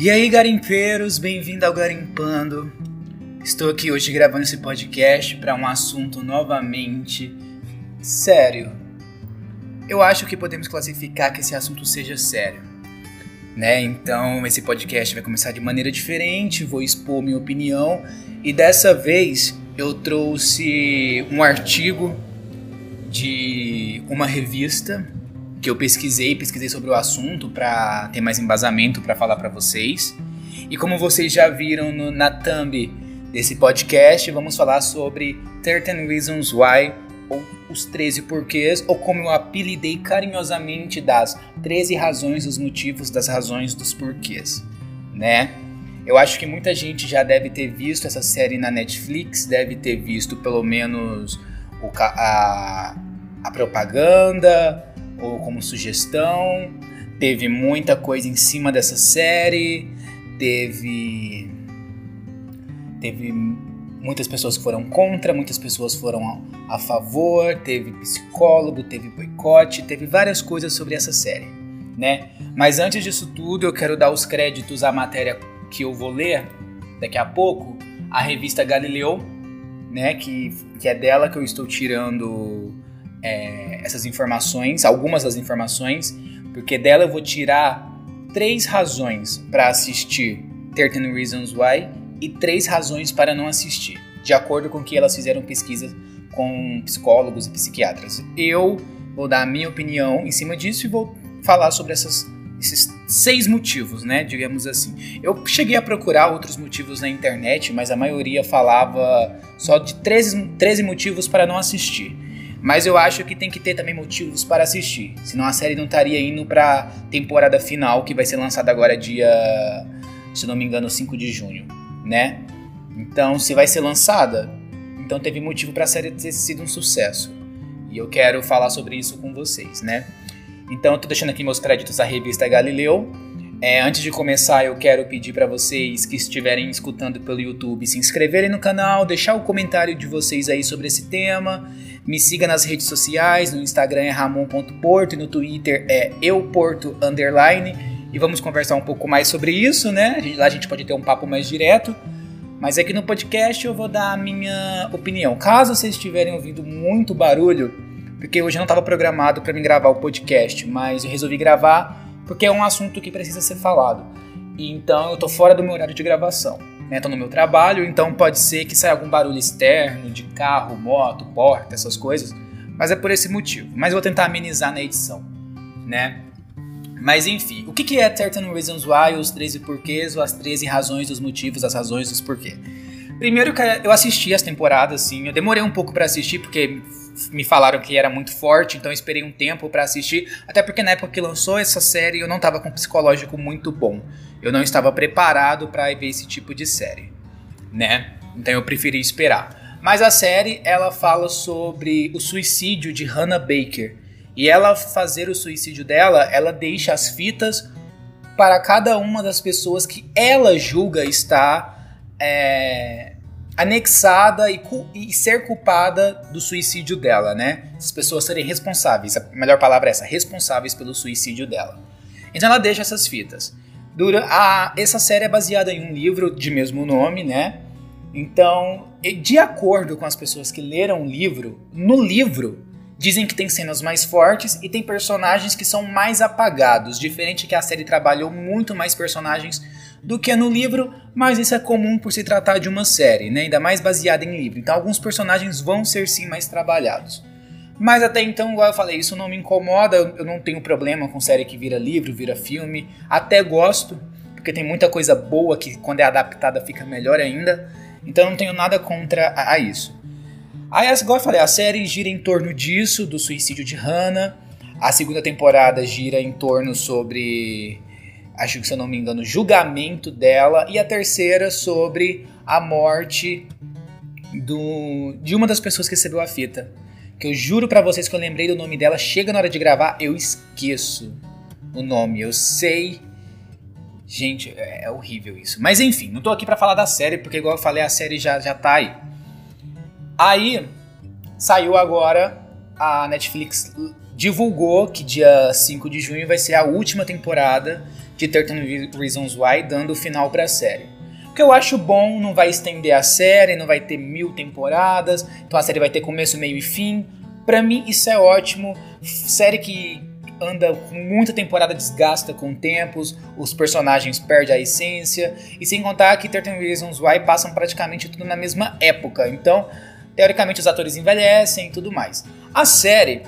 E aí, garimpeiros, bem-vindo ao Garimpando. Estou aqui hoje gravando esse podcast para um assunto novamente sério. Eu acho que podemos classificar que esse assunto seja sério. Né? Então, esse podcast vai começar de maneira diferente, vou expor minha opinião e dessa vez eu trouxe um artigo de uma revista que eu pesquisei, pesquisei sobre o assunto para ter mais embasamento para falar para vocês. E como vocês já viram no, na thumb desse podcast, vamos falar sobre 13 Reasons Why, ou os 13 porquês, ou como eu apelidei carinhosamente das 13 razões, os motivos das razões dos porquês, né? Eu acho que muita gente já deve ter visto essa série na Netflix, deve ter visto pelo menos o, a, a propaganda, ou como sugestão. Teve muita coisa em cima dessa série. Teve. Teve muitas pessoas que foram contra, muitas pessoas foram a, favor. Teve psicólogo, teve boicote, teve várias coisas sobre essa série, né? Mas antes disso tudo, eu quero dar os créditos à matéria que eu vou ler daqui a pouco, a revista Galileu, né? Que, que é dela que eu estou tirando é, essas informações, algumas das informações, porque dela eu vou tirar três razões para assistir 13 Reasons Why e três razões para não assistir, de acordo com que elas fizeram pesquisas com psicólogos e psiquiatras. Eu vou dar a minha opinião em cima disso e vou falar sobre essas, esses seis motivos, né? Digamos assim. Eu cheguei a procurar outros motivos na internet, mas a maioria falava só de 13, 13 motivos para não assistir. Mas eu acho que tem que ter também motivos para assistir. Senão a série não estaria indo pra temporada final, que vai ser lançada agora dia, se não me engano, 5 de junho, né? Então, se vai ser lançada, então teve motivo para a série ter sido um sucesso. E eu quero falar sobre isso com vocês, né? Então, eu tô deixando aqui meus créditos à revista Galileu. É, antes de começar, eu quero pedir para vocês que estiverem escutando pelo YouTube se inscreverem no canal, deixar o comentário de vocês aí sobre esse tema me siga nas redes sociais, no Instagram é ramon.porto e no Twitter é euporto. E vamos conversar um pouco mais sobre isso, né? Lá a gente pode ter um papo mais direto. Mas aqui no podcast eu vou dar a minha opinião. Caso vocês estiverem ouvindo muito barulho, porque hoje não estava programado para me gravar o podcast, mas eu resolvi gravar porque é um assunto que precisa ser falado. Então eu tô fora do meu horário de gravação né, tô no meu trabalho, então pode ser que saia algum barulho externo de carro, moto, porta, essas coisas, mas é por esse motivo. Mas vou tentar amenizar na edição, né? Mas enfim, o que é 13 Reasons Why, os 13 porquês, ou as 13 razões dos motivos, as razões dos porquês? Primeiro que eu assisti as temporadas, sim, eu demorei um pouco para assistir porque me falaram que era muito forte, então eu esperei um tempo para assistir, até porque na época que lançou essa série eu não tava com psicológico muito bom. Eu não estava preparado para ver esse tipo de série, né? Então eu preferi esperar. Mas a série ela fala sobre o suicídio de Hannah Baker. E ela fazer o suicídio dela, ela deixa as fitas para cada uma das pessoas que ela julga estar é, anexada e, e, ser culpada do suicídio dela, né? As pessoas serem responsáveis, a melhor palavra é essa, responsáveis pelo suicídio dela. Então ela deixa essas fitas. Dura, a, essa série é baseada em um livro de mesmo nome, né? Então, de acordo com as pessoas que leram o livro, no livro dizem que tem cenas mais fortes e tem personagens que são mais apagados, diferente que a série trabalhou muito mais personagens do que no livro, mas isso é comum por se tratar de uma série, né? ainda mais baseada em livro. Então alguns personagens vão ser sim mais trabalhados. Mas até então, igual eu falei, isso não me incomoda, eu não tenho problema com série que vira livro, vira filme. Até gosto, porque tem muita coisa boa que quando é adaptada fica melhor ainda. Então não tenho nada contra a isso. Aí, igual eu falei, a série gira em torno disso, do suicídio de Hannah. A segunda temporada gira em torno sobre, acho que se eu não me engano, julgamento dela. E a terceira sobre a morte do, de uma das pessoas que recebeu a fita que eu juro para vocês que eu lembrei do nome dela, chega na hora de gravar, eu esqueço o nome. Eu sei. Gente, é, é horrível isso. Mas enfim, não tô aqui para falar da série, porque igual eu falei, a série já, já tá aí. Aí, saiu agora, a Netflix divulgou que dia 5 de junho vai ser a última temporada de 13 Reasons Why dando o final para a série. O que eu acho bom, não vai estender a série, não vai ter mil temporadas, então a série vai ter começo, meio e fim. Para mim isso é ótimo. Série que anda com muita temporada desgasta com tempos, os personagens perdem a essência, e sem contar que 13 Reasons Why passam praticamente tudo na mesma época. Então, teoricamente os atores envelhecem e tudo mais. A série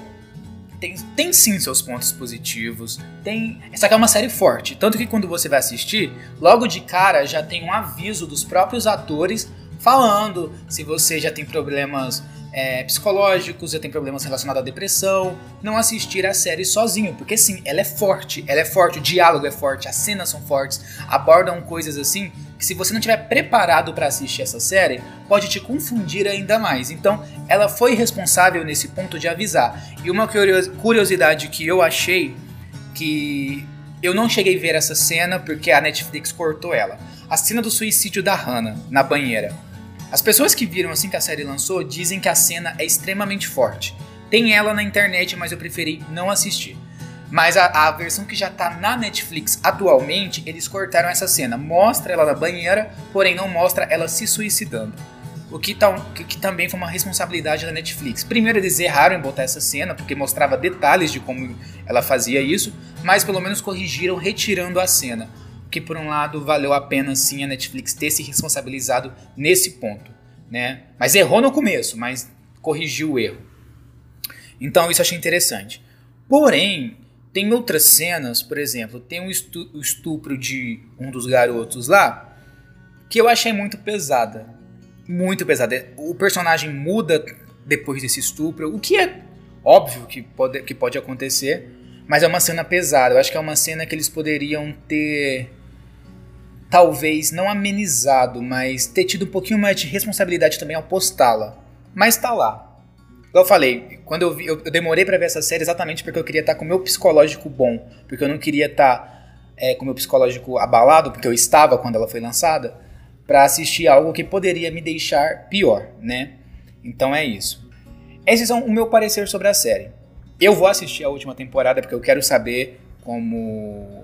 tem, tem sim seus pontos positivos, tem. Essa aqui é uma série forte, tanto que quando você vai assistir, logo de cara já tem um aviso dos próprios atores falando se você já tem problemas é, psicológicos, já tem problemas relacionados à depressão, não assistir a série sozinho, porque sim, ela é forte, ela é forte, o diálogo é forte, as cenas são fortes, abordam coisas assim que se você não estiver preparado para assistir essa série, pode te confundir ainda mais. Então, ela foi responsável nesse ponto de avisar. E uma curiosidade que eu achei que eu não cheguei a ver essa cena porque a Netflix cortou ela. A cena do suicídio da Hannah na banheira. As pessoas que viram assim que a série lançou dizem que a cena é extremamente forte. Tem ela na internet, mas eu preferi não assistir. Mas a, a versão que já tá na Netflix atualmente, eles cortaram essa cena. Mostra ela na banheira, porém não mostra ela se suicidando. O que, tá, que, que, também foi uma responsabilidade da Netflix. Primeiro, eles erraram em botar essa cena, porque mostrava detalhes de como ela fazia isso, mas pelo menos corrigiram retirando a cena que por um lado valeu a pena sim a Netflix ter se responsabilizado nesse ponto, né? Mas errou no começo, mas corrigiu o erro. Então isso eu achei interessante. Porém, tem outras cenas, por exemplo, tem o estupro de um dos garotos lá, que eu achei muito pesada. Muito pesada. O personagem muda depois desse estupro, o que é óbvio que pode, que pode acontecer, mas é uma cena pesada. Eu acho que é uma cena que eles poderiam ter talvez não amenizado, mas ter tido um pouquinho mais de responsabilidade também ao postá-la. Mas tá lá. Igual eu falei, quando eu, vi, eu, eu demorei para ver essa série exatamente porque eu queria estar tá com o meu psicológico bom, porque eu não queria estar tá, é, com o meu psicológico abalado, porque eu estava quando ela foi lançada, para assistir algo que poderia me deixar pior, né? Então é isso. Esses são o meu parecer sobre a série. Eu vou assistir a última temporada porque eu quero saber como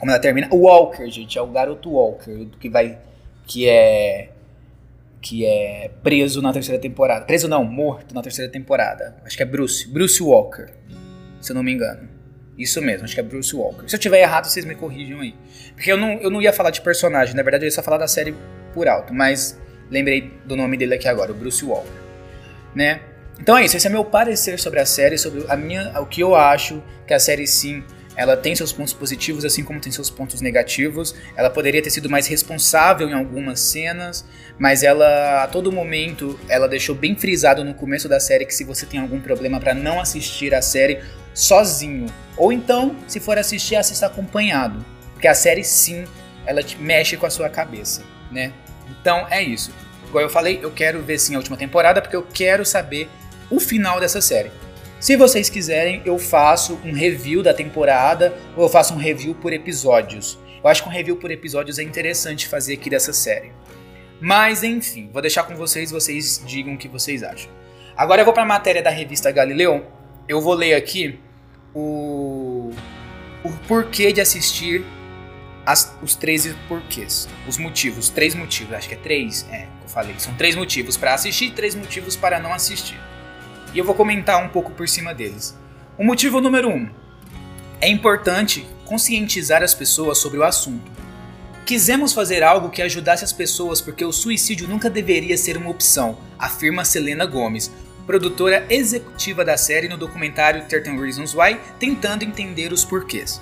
como ela termina. O Walker, gente, é o garoto Walker, que vai. que é. Que é preso na terceira temporada. Preso não, morto na terceira temporada. Acho que é Bruce. Bruce Walker, se eu não me engano. Isso mesmo, acho que é Bruce Walker. Se eu tiver errado, vocês me corrijam aí. Porque eu não, eu não ia falar de personagem, na verdade eu ia só falar da série por alto, mas lembrei do nome dele aqui agora, o Bruce Walker. Né? Então é isso, esse é meu parecer sobre a série, sobre a minha, o que eu acho que a série sim ela tem seus pontos positivos, assim como tem seus pontos negativos. Ela poderia ter sido mais responsável em algumas cenas, mas ela a todo momento ela deixou bem frisado no começo da série que se você tem algum problema para não assistir a série sozinho, ou então, se for assistir, assista acompanhado, porque a série sim, ela mexe com a sua cabeça, né? Então é isso. Igual eu falei, eu quero ver sim a última temporada porque eu quero saber o final dessa série. Se vocês quiserem, eu faço um review da temporada ou eu faço um review por episódios. Eu acho que um review por episódios é interessante fazer aqui dessa série. Mas enfim, vou deixar com vocês, vocês digam o que vocês acham. Agora eu vou para a matéria da revista Galileu. Eu vou ler aqui o, o porquê de assistir as, os 13 porquês. Os motivos, três motivos, acho que é três, é, que eu falei. São três motivos para assistir, três motivos para não assistir e eu vou comentar um pouco por cima deles. O motivo número 1. Um, é importante conscientizar as pessoas sobre o assunto. Quisemos fazer algo que ajudasse as pessoas porque o suicídio nunca deveria ser uma opção, afirma Selena Gomes, produtora executiva da série no documentário 13 Reasons Why, tentando entender os porquês.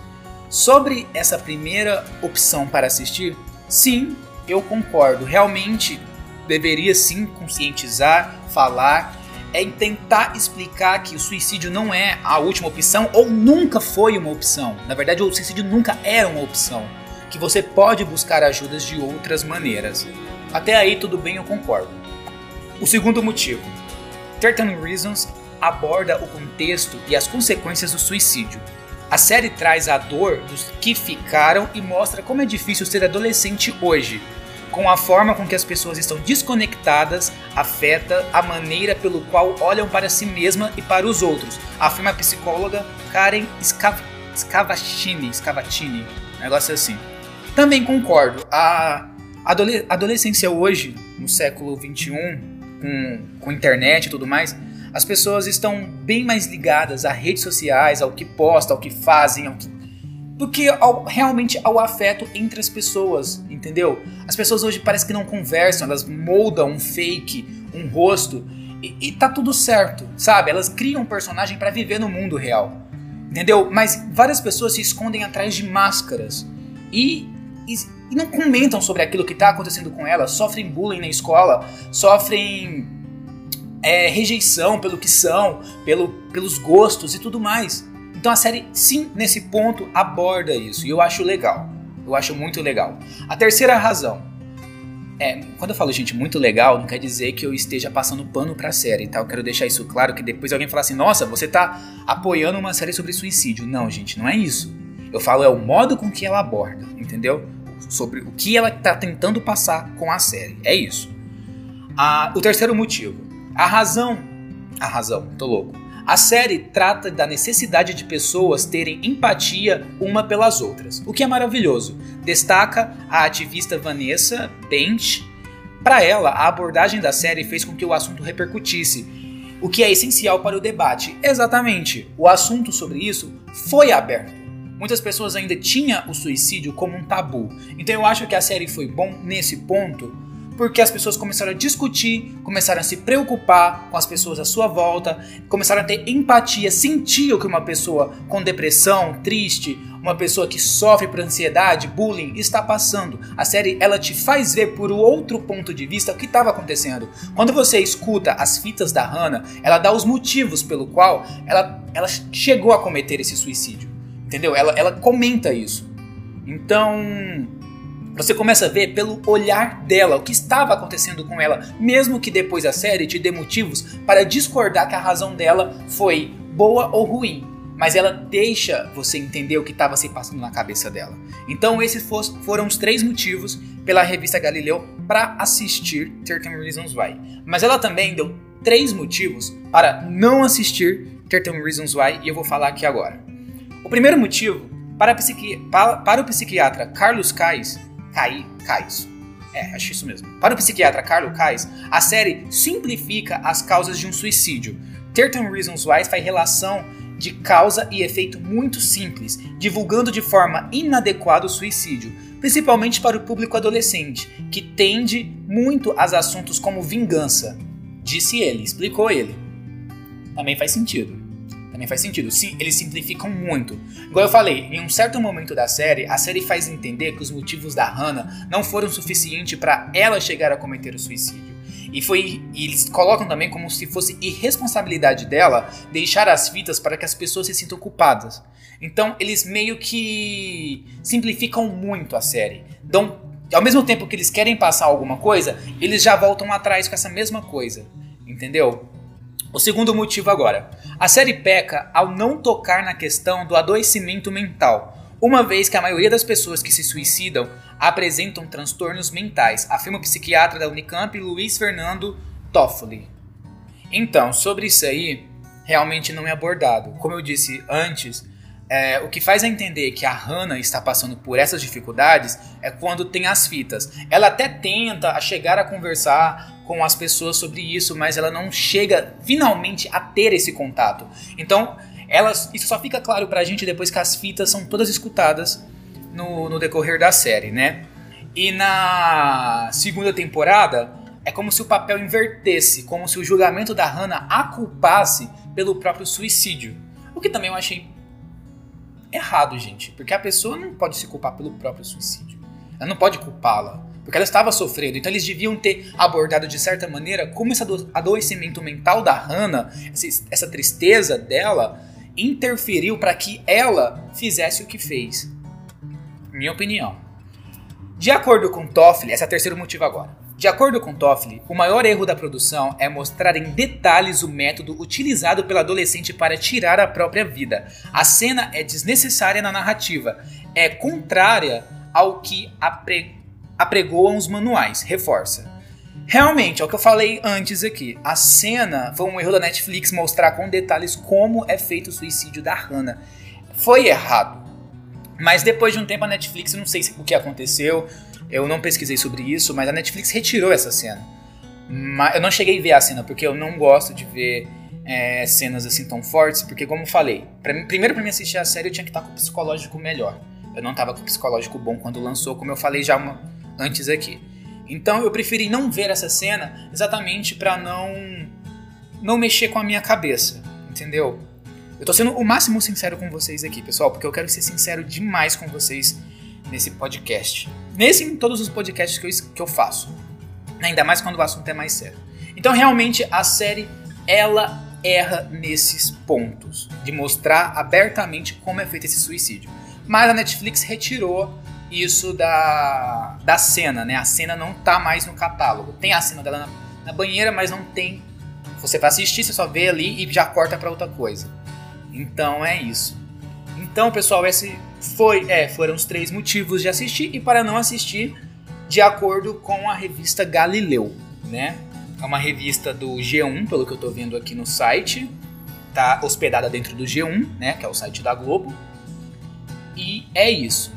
Sobre essa primeira opção para assistir, sim, eu concordo. Realmente deveria sim conscientizar, falar é tentar explicar que o suicídio não é a última opção ou nunca foi uma opção. Na verdade, o suicídio nunca era uma opção. Que você pode buscar ajudas de outras maneiras. Até aí, tudo bem, eu concordo. O segundo motivo: 13 Reasons aborda o contexto e as consequências do suicídio. A série traz a dor dos que ficaram e mostra como é difícil ser adolescente hoje, com a forma com que as pessoas estão desconectadas afeta a maneira pelo qual olham para si mesma e para os outros, afirma a psicóloga Karen Scav Scavatini, Scavatini. Um negócio assim. Também concordo. A adolescência hoje, no século XXI, com, com internet e tudo mais, as pessoas estão bem mais ligadas a redes sociais, ao que postam, ao que fazem, ao que do que ao, realmente ao afeto entre as pessoas, entendeu? As pessoas hoje parece que não conversam, elas moldam um fake, um rosto e, e tá tudo certo, sabe? Elas criam um personagem para viver no mundo real, entendeu? Mas várias pessoas se escondem atrás de máscaras e, e, e não comentam sobre aquilo que tá acontecendo com elas, sofrem bullying na escola, sofrem é, rejeição pelo que são, pelo, pelos gostos e tudo mais. Então a série, sim, nesse ponto aborda isso e eu acho legal. Eu acho muito legal. A terceira razão. É, quando eu falo, gente, muito legal, não quer dizer que eu esteja passando pano pra série, tá? Eu quero deixar isso claro, que depois alguém falar assim, nossa, você tá apoiando uma série sobre suicídio. Não, gente, não é isso. Eu falo é o modo com que ela aborda, entendeu? Sobre o que ela tá tentando passar com a série. É isso. Ah, o terceiro motivo. A razão. A razão, tô louco. A série trata da necessidade de pessoas terem empatia uma pelas outras, o que é maravilhoso. Destaca a ativista Vanessa Bent. Para ela, a abordagem da série fez com que o assunto repercutisse, o que é essencial para o debate. Exatamente, o assunto sobre isso foi aberto. Muitas pessoas ainda tinham o suicídio como um tabu. Então eu acho que a série foi bom nesse ponto porque as pessoas começaram a discutir, começaram a se preocupar com as pessoas à sua volta, começaram a ter empatia, sentir o que uma pessoa com depressão, triste, uma pessoa que sofre por ansiedade, bullying, está passando. A série ela te faz ver por outro ponto de vista o que estava acontecendo. Quando você escuta as fitas da Hannah, ela dá os motivos pelo qual ela, ela chegou a cometer esse suicídio. Entendeu? Ela, ela comenta isso. Então, você começa a ver pelo olhar dela o que estava acontecendo com ela, mesmo que depois a série te dê motivos para discordar que a razão dela foi boa ou ruim. Mas ela deixa você entender o que estava se passando na cabeça dela. Então, esses foram os três motivos pela revista Galileu para assistir 13 Reasons Why. Mas ela também deu três motivos para não assistir 13 Reasons Why e eu vou falar aqui agora. O primeiro motivo, para, para, para o psiquiatra Carlos Kais, Kai, Kais. É, acho isso mesmo. Para o psiquiatra Carlo Kais, a série simplifica as causas de um suicídio. 13 Reasons Why faz relação de causa e efeito muito simples, divulgando de forma inadequada o suicídio, principalmente para o público adolescente, que tende muito a assuntos como vingança. Disse ele, explicou ele. Também faz sentido também faz sentido. Sim, eles simplificam muito. Igual eu falei, em um certo momento da série, a série faz entender que os motivos da Hannah não foram suficientes para ela chegar a cometer o suicídio. E foi e eles colocam também como se fosse irresponsabilidade dela deixar as fitas para que as pessoas se sintam culpadas. Então eles meio que simplificam muito a série. Dão, ao mesmo tempo que eles querem passar alguma coisa, eles já voltam atrás com essa mesma coisa. Entendeu? O segundo motivo agora. A série peca ao não tocar na questão do adoecimento mental, uma vez que a maioria das pessoas que se suicidam apresentam transtornos mentais, afirma o psiquiatra da Unicamp Luiz Fernando Toffoli. Então, sobre isso aí, realmente não é abordado. Como eu disse antes, é, o que faz a entender que a Hannah está passando por essas dificuldades é quando tem as fitas. Ela até tenta chegar a conversar com as pessoas sobre isso, mas ela não chega finalmente a ter esse contato. Então, elas, isso só fica claro pra gente depois que as fitas são todas escutadas no, no decorrer da série, né? E na segunda temporada, é como se o papel invertesse, como se o julgamento da Hannah a culpasse pelo próprio suicídio. O que também eu achei errado, gente, porque a pessoa não pode se culpar pelo próprio suicídio. Ela não pode culpá-la, porque ela estava sofrendo. Então eles deviam ter abordado de certa maneira como esse adoecimento mental da Hannah, essa tristeza dela, interferiu para que ela fizesse o que fez. Minha opinião. De acordo com Toffoli, esse é o terceiro motivo agora. De acordo com Toffoli, o maior erro da produção é mostrar em detalhes o método utilizado pela adolescente para tirar a própria vida. A cena é desnecessária na narrativa, é contrária ao que apre apregoam os manuais. Reforça. Realmente, é o que eu falei antes aqui. A cena foi um erro da Netflix mostrar com detalhes como é feito o suicídio da Hannah. Foi errado. Mas depois de um tempo a Netflix, não sei o que aconteceu, eu não pesquisei sobre isso, mas a Netflix retirou essa cena. Eu não cheguei a ver a cena, porque eu não gosto de ver é, cenas assim tão fortes, porque como eu falei, pra, primeiro para mim assistir a série eu tinha que estar com o psicológico melhor. Eu não estava com o psicológico bom quando lançou, como eu falei já uma, antes aqui. Então eu preferi não ver essa cena exatamente para não não mexer com a minha cabeça, entendeu? Eu tô sendo o máximo sincero com vocês aqui, pessoal, porque eu quero ser sincero demais com vocês nesse podcast. Nesse em todos os podcasts que eu, que eu faço. Ainda mais quando o assunto é mais sério. Então, realmente, a série, ela erra nesses pontos. De mostrar abertamente como é feito esse suicídio. Mas a Netflix retirou isso da, da cena, né? A cena não tá mais no catálogo. Tem a cena dela na, na banheira, mas não tem. Você vai assistir, você só vê ali e já corta para outra coisa. Então é isso. Então, pessoal, esse foi, é, foram os três motivos de assistir e para não assistir, de acordo com a revista Galileu, né? É uma revista do G1, pelo que eu tô vendo aqui no site. Tá hospedada dentro do G1, né? Que é o site da Globo. E é isso.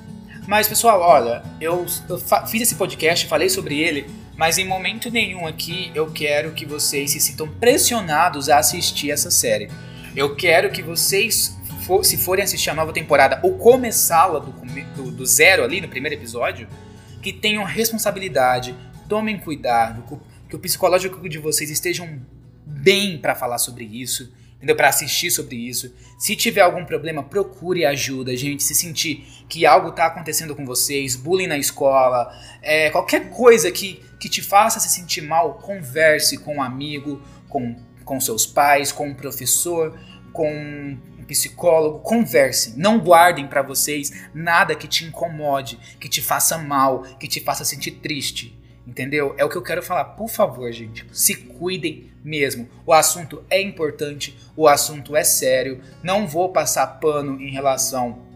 Mas, pessoal, olha, eu, eu fiz esse podcast, falei sobre ele, mas em momento nenhum aqui eu quero que vocês se sintam pressionados a assistir essa série. Eu quero que vocês, for, se forem assistir a nova temporada ou começá-la do, do, do, zero ali no primeiro episódio, que tenham responsabilidade, tomem cuidado, que o psicológico de vocês estejam bem para falar sobre isso, entendeu? Para assistir sobre isso. Se tiver algum problema, procure ajuda, gente. Se sentir que algo está acontecendo com vocês, bullying na escola, é, qualquer coisa que, que te faça se sentir mal, converse com um amigo, com com seus pais, com um professor, com um psicólogo, conversem, não guardem para vocês nada que te incomode, que te faça mal, que te faça sentir triste. Entendeu? É o que eu quero falar. Por favor, gente, se cuidem mesmo. O assunto é importante, o assunto é sério. Não vou passar pano em relação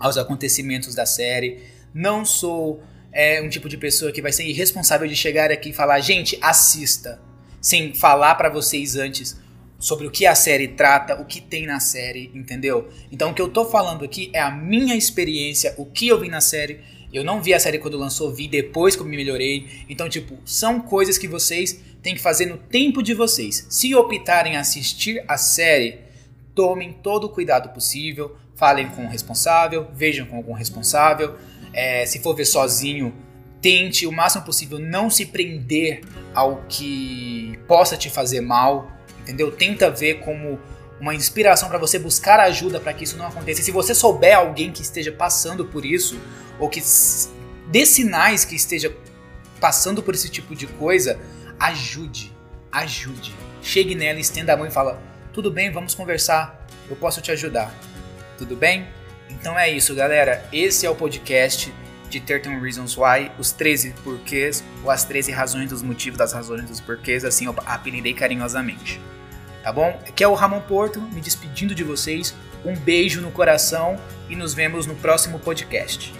aos acontecimentos da série. Não sou é, um tipo de pessoa que vai ser irresponsável de chegar aqui e falar, gente, assista sem falar para vocês antes sobre o que a série trata, o que tem na série, entendeu? Então o que eu tô falando aqui é a minha experiência, o que eu vi na série. Eu não vi a série quando lançou, vi depois que eu me melhorei. Então, tipo, são coisas que vocês têm que fazer no tempo de vocês. Se optarem a assistir a série, tomem todo o cuidado possível, falem com o responsável, vejam com algum responsável. É, se for ver sozinho, tente o máximo possível não se prender ao que possa te fazer mal, entendeu? Tenta ver como uma inspiração para você buscar ajuda para que isso não aconteça. E se você souber alguém que esteja passando por isso ou que dê sinais que esteja passando por esse tipo de coisa, ajude, ajude. Chegue nela, estenda a mão e fala: "Tudo bem, vamos conversar. Eu posso te ajudar." Tudo bem? Então é isso, galera. Esse é o podcast de 13 Reasons Why, os 13 porquês, ou as 13 razões dos motivos das razões dos porquês, assim eu apelidei carinhosamente. Tá bom? Aqui é o Ramon Porto, me despedindo de vocês. Um beijo no coração e nos vemos no próximo podcast.